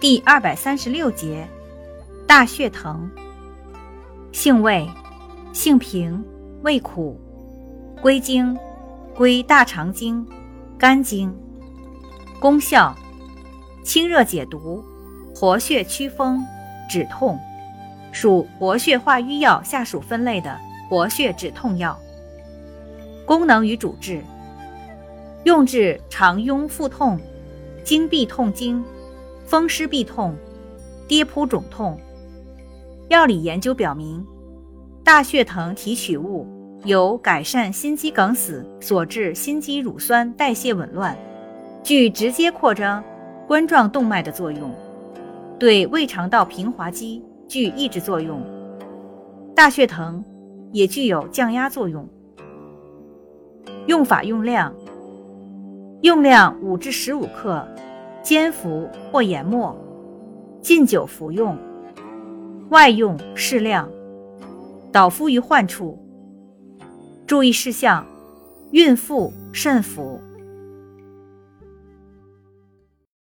第二百三十六节，大血藤。性味，性平，味苦，归经，归大肠经、肝经。功效，清热解毒，活血祛风，止痛，属活血化瘀药下属分类的活血止痛药。功能与主治，用治肠痈腹痛、经闭痛经。风湿痹痛、跌扑肿痛，药理研究表明，大血藤提取物有改善心肌梗死所致心肌乳酸代谢紊乱，具直接扩张冠状动脉的作用，对胃肠道平滑肌具抑制作用。大血藤也具有降压作用。用法用量：用量五至十五克。煎服或研末，禁酒服用。外用适量，导敷于患处。注意事项：孕妇慎服。